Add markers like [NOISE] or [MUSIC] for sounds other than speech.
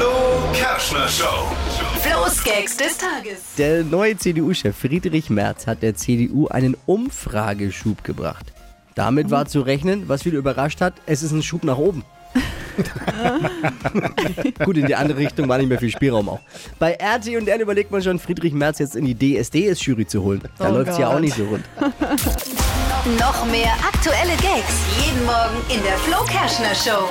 Flo Kerschner Show. Flo's Gags des Tages. Der neue CDU-Chef Friedrich Merz hat der CDU einen Umfrageschub gebracht. Damit war zu rechnen, was viele überrascht hat, es ist ein Schub nach oben. [LAUGHS] Gut, in die andere Richtung war nicht mehr viel Spielraum auch. Bei RT und N überlegt man schon, Friedrich Merz jetzt in die DSDS-Jury zu holen. Da Oh es ja auch nicht so rund. [LAUGHS] Noch mehr aktuelle Gags jeden Morgen in der Flo Kerschner Show.